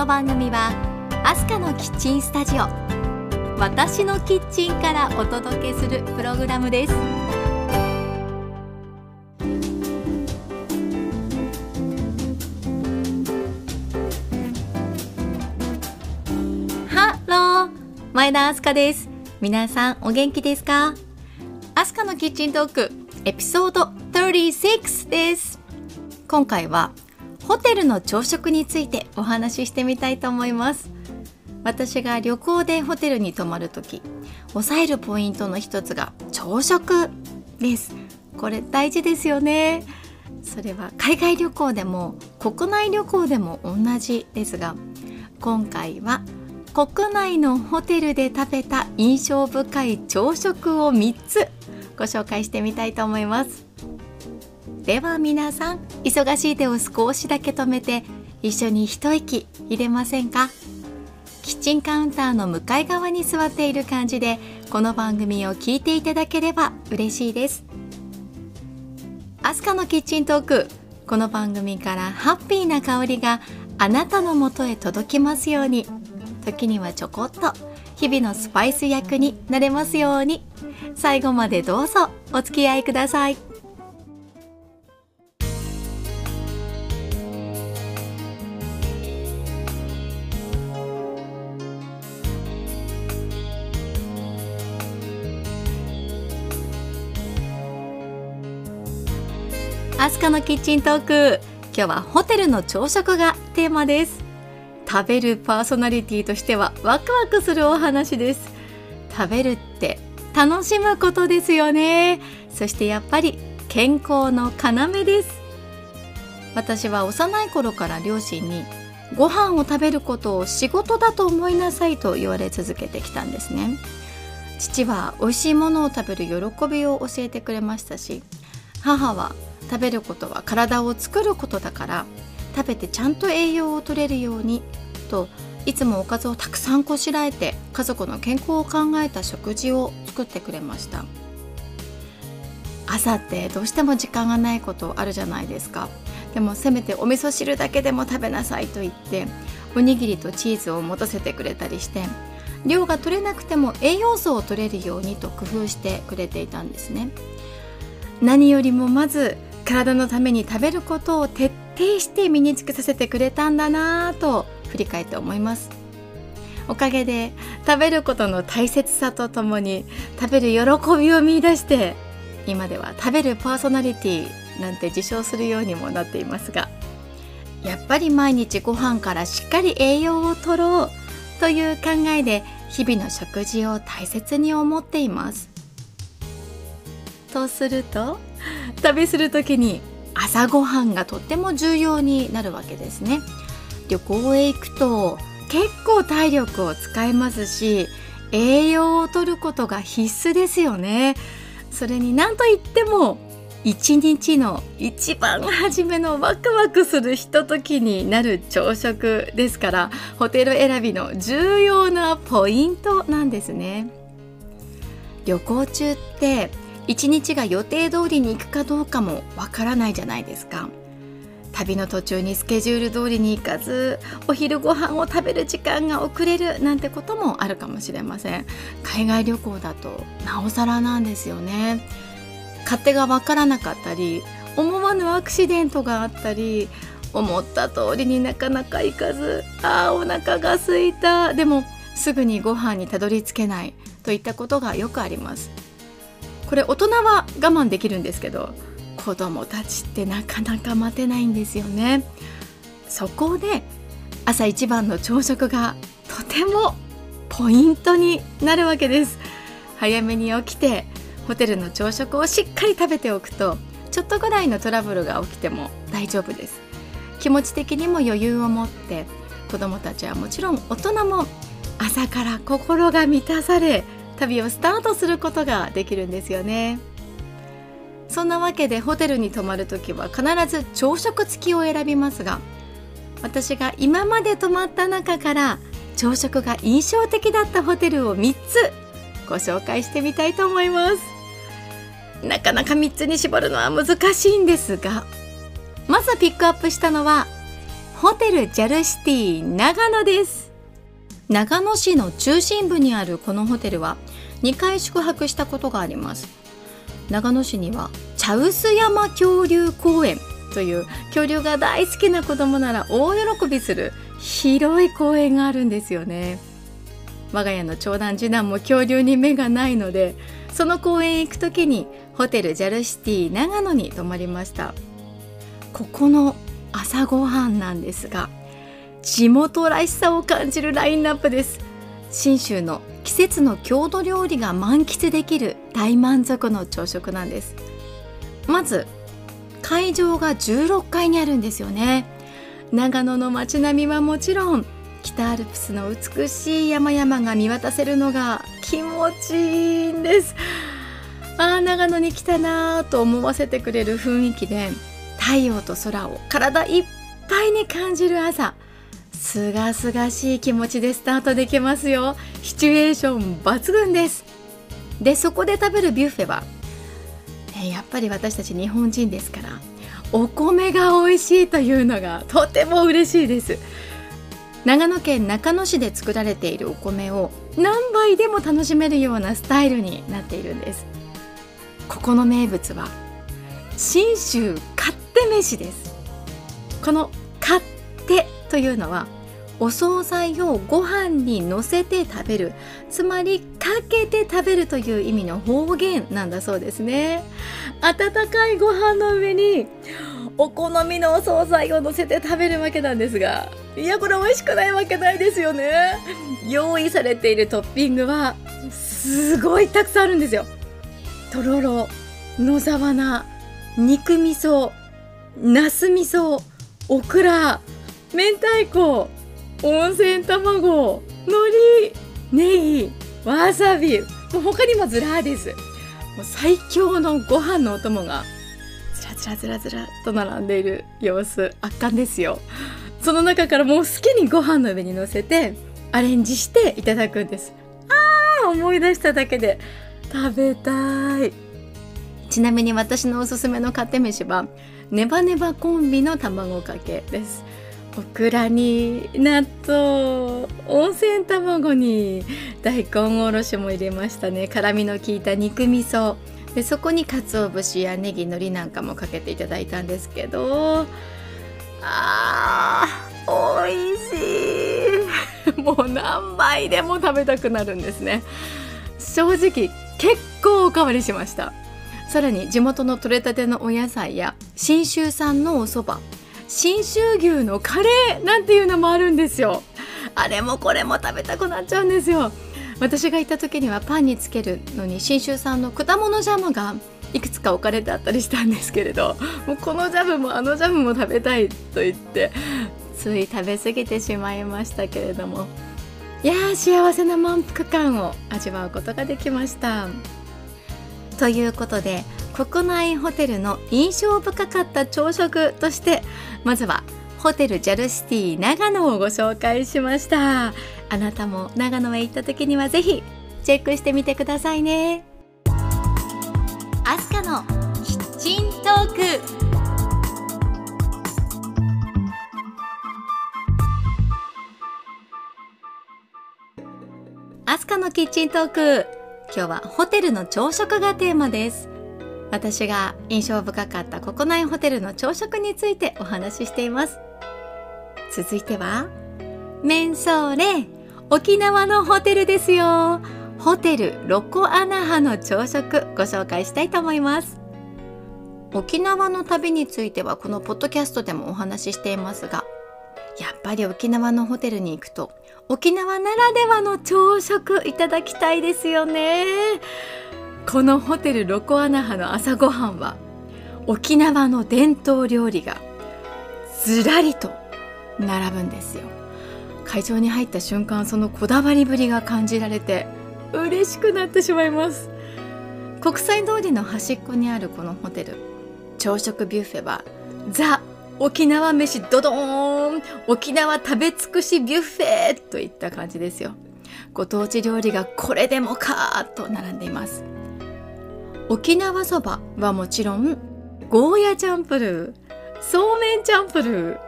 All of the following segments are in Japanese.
この番組はアスカのキッチンスタジオ私のキッチンからお届けするプログラムです。ハロー前田アスカです。皆さんお元気ですか？アスカのキッチントークエピソード36です。今回はホテルの朝食についてお話ししてみたいと思います。私が旅行でホテルに泊まるとき押さえるポイントの一つが朝食です。これ大事ですよね。それは海外旅行でも国内旅行でも同じですが今回は国内のホテルで食べた印象深い朝食を3つご紹介してみたいと思います。では皆さん忙しい手を少しだけ止めて一緒に一息入れませんか？キッチンカウンターの向かい側に座っている感じでこの番組を聞いていただければ嬉しいです。アスカのキッチントークこの番組からハッピーな香りがあなたのもとへ届きますように。時にはちょこっと日々のスパイス役になれますように。最後までどうぞお付き合いください。アスカのキッチントーク。今日はホテルの朝食がテーマです。食べるパーソナリティとしてはワクワクするお話です。食べるって楽しむことですよね。そしてやっぱり健康の要です。私は幼い頃から両親にご飯を食べることを仕事だと思いなさいと言われ続けてきたんですね。父は美味しいものを食べる喜びを教えてくれましたし母は食べることは体を作ることだから食べてちゃんと栄養を取れるようにといつもおかずをたくさんこしらえて家族の健康を考えた食事を作ってくれました。朝ってどうしても時間がないことあるじゃないですか。でもせめてお味噌汁だけでも食べなさいと言っておにぎりとチーズを持たせてくれたりして量が取れなくても栄養素を取れるようにと工夫してくれていたんですね。何よりもまず体のために食べることを徹底して身につけさせてくれたんだなぁと振り返って思います。おかげで食べることの大切さとともに食べる喜びを見出して今では食べるパーソナリティなんて自称するようにもなっていますがやっぱり毎日ご飯からしっかり栄養をとろうという考えで日々の食事を大切に思っています。とすると旅する時に朝ごはんがとっても重要になるわけですね。旅行へ行くと結構体力を使いますし栄養を取ることが必須ですよね。それに何と言っても一日の一番初めのワクワクするひとときになる朝食ですからホテル選びの重要なポイントなんですね。旅行中って一日が予定通りに行くかどうかもわからないじゃないですか。旅の途中にスケジュール通りに行かずお昼ご飯を食べる時間が遅れるなんてこともあるかもしれません。海外旅行だとなおさらなんですよね。勝手がわからなかったり思わぬアクシデントがあったり思った通りになかなか行かずあーお腹が空いた。でもすぐにご飯にたどり着けないといったことがよくあります。これ大人は我慢できるんですけど子供たちってなかなか待てないんですよね。そこで朝一番の朝食がとてもポイントになるわけです。早めに起きてホテルの朝食をしっかり食べておくとちょっとぐらいのトラブルが起きても大丈夫です。気持ち的にも余裕を持って子供たちはもちろん大人も朝から心が満たされ旅をスタートすることができるんですよね。そんなわけでホテルに泊まるときは必ず朝食付きを選びますが私が今まで泊まった中から朝食が印象的だったホテルを3つご紹介してみたいと思います。なかなか3つに絞るのは難しいんですがまずピックアップしたのはホテルジャルシティ長野です。長野市の中心部にあるこのホテルは2回宿泊したことがあります。長野市には茶臼山恐竜公園という恐竜が大好きな子供なら大喜びする広い公園があるんですよね。我が家の長男次男も恐竜に目がないのでその公園へ行く時にホテルジャルシティ長野に泊まりました。ここの朝ごはんなんですが地元らしさを感じるラインナップです。信州の季節の郷土料理が満喫できる大満足の朝食なんです。まず会場が16階にあるんですよね。長野の街並みはもちろん北アルプスの美しい山々が見渡せるのが気持ちいいんです。ああ長野に来たなと思わせてくれる雰囲気で太陽と空を体いっぱいに感じる朝。すがすがしい気持ちでスタートできますよ。シチュエーション抜群です。でそこで食べるビュッフェは、えやっぱり私たち日本人ですからお米が美味しいというのがとても嬉しいです。長野県中野市で作られているお米を何杯でも楽しめるようなスタイルになっているんです。ここの名物は信州勝手飯です。このというのはお惣菜をご飯にのせて食べるつまりかけて食べるという意味の方言なんだそうですね。温かいご飯の上にお好みのお惣菜をのせて食べるわけなんですがいやこれ美味しくないわけないですよね。用意されているトッピングはすごいたくさんあるんですよ。とろろ野沢菜肉味噌なす味噌オクラ明太子温泉卵海苔ネギわさびもう他にもずらです。もう最強のご飯のお供がずらずらずらずらと並んでいる様子圧巻ですよ。その中からもう好きにご飯の上に乗せてアレンジしていただくんです。あー思い出しただけで食べたい。ちなみに私のおすすめの勝手飯はネバネバコンビの卵かけです。オクラに納豆温泉卵に大根おろしも入れましたね。辛みの効いた肉味噌。でそこに鰹節やネギ海苔なんかもかけていただいたんですけど。あー美味しい。もう何杯でも食べたくなるんですね。正直結構おかわりしました。さらに地元の採れたてのお野菜や信州産のお蕎麦。信州牛のカレーなんていうのもあるんですよ。あれもこれも食べたくなっちゃうんですよ。私が行った時にはパンにつけるのに信州産の果物ジャムがいくつか置かれてあったりしたんですけれどもうこのジャムもあのジャムも食べたいと言ってつい食べ過ぎてしまいましたけれども。いやー幸せな満腹感を味わうことができました。ということで国内ホテルの印象深かった朝食としてまずはホテルジャルシティ長野をご紹介しました。あなたも長野へ行った時にはぜひチェックしてみてくださいね。アスカのキッチントークアスカのキッチントーク。今日はホテルの朝食がテーマです。私が印象深かった国内ホテルの朝食についてお話ししています。続いてはメンソーレ沖縄のホテルですよ。ホテルロコアナハの朝食ご紹介したいと思います。沖縄の旅についてはこのポッドキャストでもお話ししていますがやっぱり沖縄のホテルに行くと沖縄ならではの朝食いただきたいですよね。このホテルロコアナハの朝ごはんは沖縄の伝統料理がずらりと並ぶんですよ。会場に入った瞬間そのこだわりぶりが感じられて嬉しくなってしまいます。国際通りの端っこにあるこのホテル朝食ビュッフェはザ沖縄飯ドドーン沖縄食べ尽くしビュッフェといった感じですよ。ご当地料理がこれでもかと並んでいます。沖縄そばはもちろんゴーヤチャンプルーそうめんチャンプルー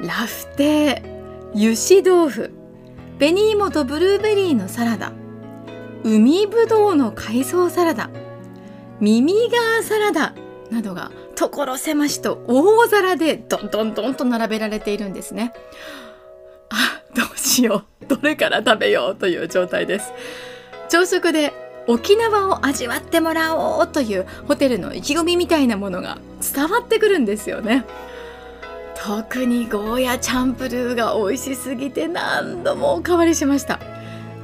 ラフテー油脂豆腐紅芋とブルーベリーのサラダ海ぶどうの海藻サラダ耳ガーサラダなどが所狭しと大皿でどんどんどんと並べられているんですね。あどうしよう。どれから食べようという状態です。朝食で沖縄を味わってもらおうというホテルの意気込みみたいなものが伝わってくるんですよね。特にゴーヤチャンプルーが美味しすぎて何度もおかわりしました。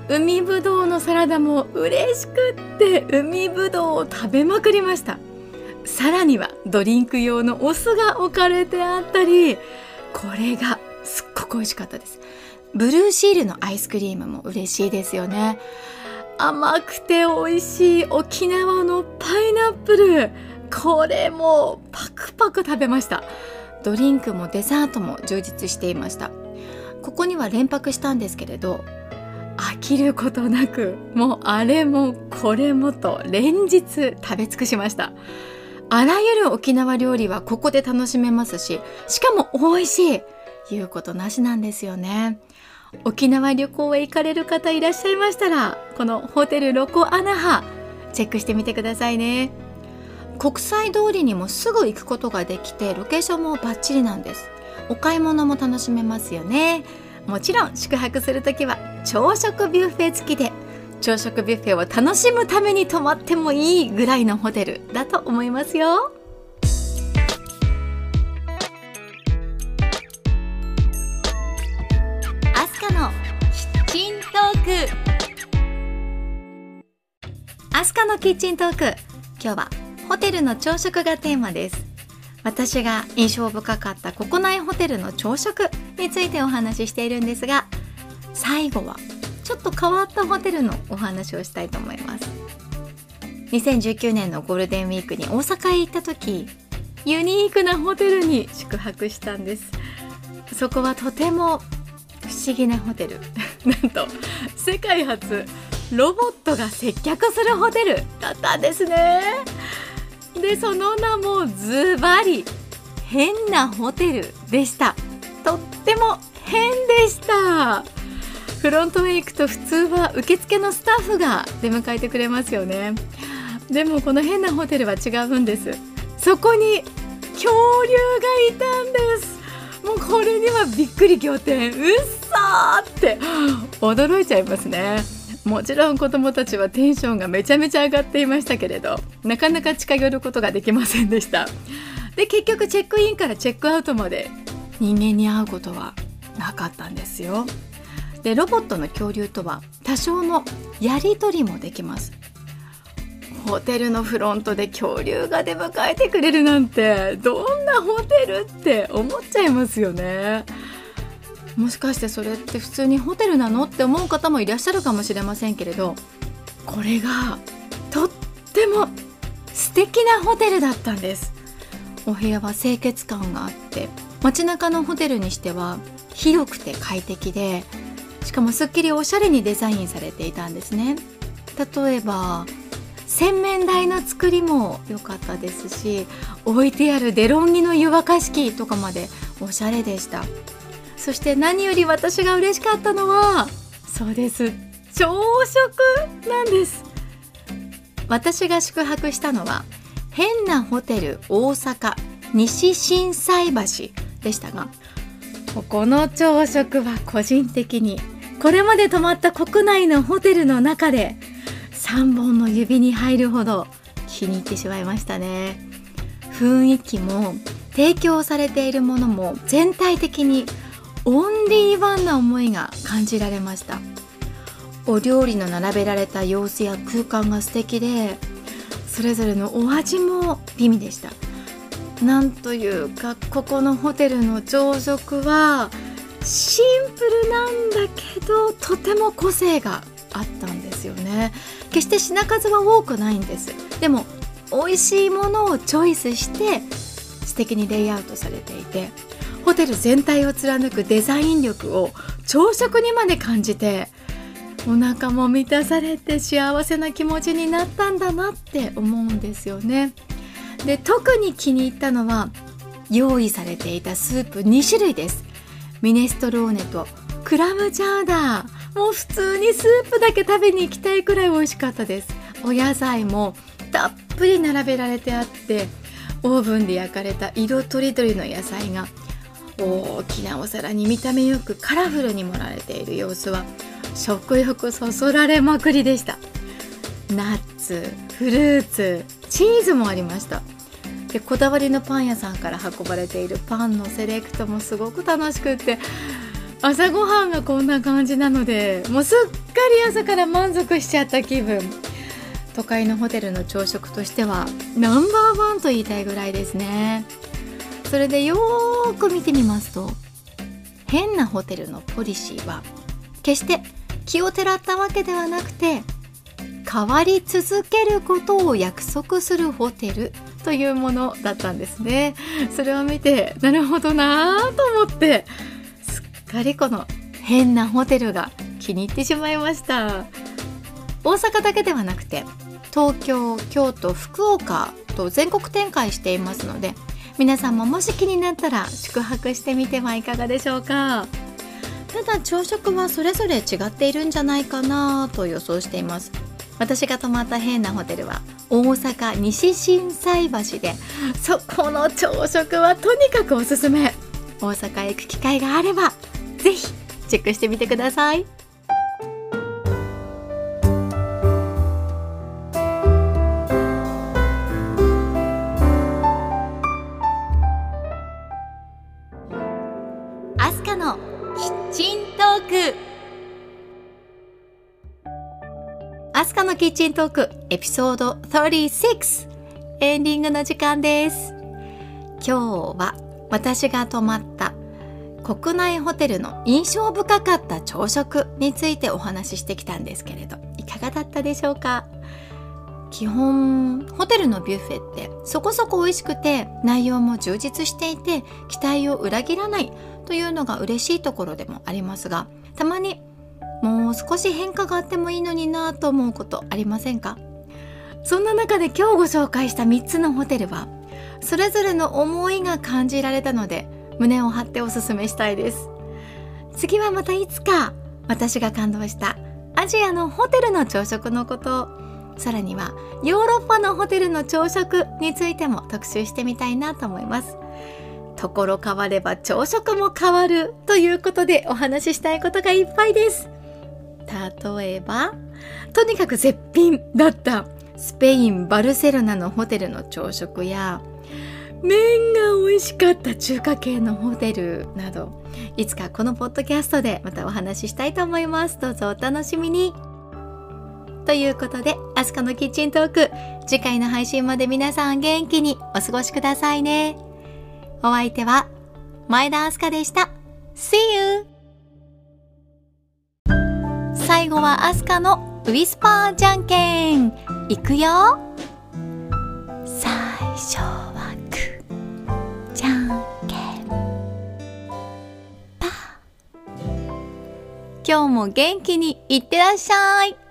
海ぶどうのサラダも嬉しくって海ぶどうを食べまくりました。さらにはドリンク用のお酢が置かれてあったりこれがすっごく美味しかったです。ブルーシールのアイスクリームも嬉しいですよね。甘くて美味しい沖縄のパイナップル。これもパクパク食べました。ドリンクもデザートも充実していました。ここには連泊したんですけれど飽きることなくもうあれもこれもと連日食べ尽くしました。あらゆる沖縄料理はここで楽しめますししかも美味しい。言うことなしなんですよね。沖縄旅行へ行かれる方いらっしゃいましたらこのホテルロコアナハチェックしてみてくださいね。国際通りにもすぐ行くことができてロケーションもバッチリなんです。お買い物も楽しめますよね。もちろん宿泊するときは朝食ビュッフェ付きで朝食ビュッフェを楽しむために泊まってもいいぐらいのホテルだと思いますよ。アスカのキッチントーク。今日はホテルの朝食がテーマです。私が印象深かった国内ホテルの朝食についてお話ししているんですが最後はちょっと変わったホテルのお話をしたいと思います。2019年のゴールデンウィークに大阪へ行った時ユニークなホテルに宿泊したんです。そこはとても不思議なホテル。なんと世界初ロボットが接客するホテル。だったんですね。でその名もズバリ。変なホテルでした。とっても変でした。フロントへ行くと普通は受付のスタッフが出迎えてくれますよね。でもこの変なホテルは違うんです。そこに恐竜がいたんです。もうこれにはびっくり仰天。うっそーって。驚いちゃいますね。もちろん子供たちはテンションがめちゃめちゃ上がっていましたけれどなかなか近寄ることができませんでした。で結局チェックインからチェックアウトまで人間に会うことはなかったんですよ。でロボットの恐竜とは多少のやり取りもできます。ホテルのフロントで恐竜が出迎えてくれるなんてどんなホテルって思っちゃいますよね。もしかしてそれって普通にホテルなのって思う方もいらっしゃるかもしれませんけれどこれがとっても素敵なホテルだったんです。お部屋は清潔感があって街中のホテルにしては広くて快適でしかもすっきりおしゃれにデザインされていたんですね。例えば洗面台の作りも良かったですし置いてあるデロンギの湯沸かし器とかまでおしゃれでした。そして何より私が嬉しかったのはそうです。朝食なんです。私が宿泊したのは変なホテル大阪西心斎橋でしたがこの朝食は個人的にこれまで泊まった国内のホテルの中で3本の指に入るほど気に入ってしまいましたね。雰囲気も提供されているものも全体的にオンリーワンな思いが感じられました。お料理の並べられた様子や空間が素敵でそれぞれのお味も美味でした。なんというかここのホテルの朝食はシンプルなんだけどとても個性があったんですよね。決して品数は多くないんです。でも美味しいものをチョイスして素敵にレイアウトされていてホテル全体を貫くデザイン力を朝食にまで感じてお腹も満たされて幸せな気持ちになったんだなって思うんですよね。で特に気に入ったのは用意されていたスープ2種類です。ミネストローネとクラムチャウダー。もう普通にスープだけ食べに行きたいくらい美味しかったです。お野菜もたっぷり並べられてあってオーブンで焼かれた色とりどりの野菜が大きなお皿に見た目よくカラフルに盛られている様子は食欲そそられまくりでした。ナッツフルーツチーズもありました。でこだわりのパン屋さんから運ばれているパンのセレクトもすごく楽しくって朝ごはんがこんな感じなのでもうすっかり朝から満足しちゃった気分。都会のホテルの朝食としてはナンバーワンと言いたいぐらいですね。それでよーく見てみますと変なホテルのポリシーは決して気をてらったわけではなくて変わり続けることを約束するホテルというものだったんですね。それを見てなるほどなぁと思ってすっかりこの変なホテルが気に入ってしまいました。大阪だけではなくて東京京都福岡と全国展開していますので皆さんももし気になったら宿泊してみてはいかがでしょうか？ただ朝食はそれぞれ違っているんじゃないかなと予想しています。私が泊まった変なホテルは大阪西心斎橋でそこの朝食はとにかくおすすめ。大阪へ行く機会があればぜひチェックしてみてください。アスカのキッチントークエピソード36エンディングの時間です。今日は私が泊まった国内ホテルの印象深かった朝食についてお話ししてきたんですけれどいかがだったでしょうか？基本ホテルのビュッフェってそこそこ美味しくて内容も充実していて期待を裏切らないというのが嬉しいところでもありますがたまにもう少し変化があってもいいのになと思うことありませんか？そんな中で今日ご紹介した3つのホテルはそれぞれの思いが感じられたので胸を張っておすすめしたいです。次はまたいつか私が感動したアジアのホテルの朝食のこと。さらにはヨーロッパのホテルの朝食についても特集してみたいなと思います。ところ変われば朝食も変わるということでお話ししたいことがいっぱいです。例えばとにかく絶品だったスペイン・バルセロナのホテルの朝食や麺が美味しかった中華系のホテルなどいつかこのポッドキャストでまたお話ししたいと思います。どうぞお楽しみに。ということでアスカのキッチントーク次回の配信まで皆さん元気にお過ごしくださいね。お相手は前田明日香でした。See you! 最後はアスカのウィスパーじゃんけん。いくよ。最初はグーじゃんけん。パー。今日も元気にいってらっしゃい。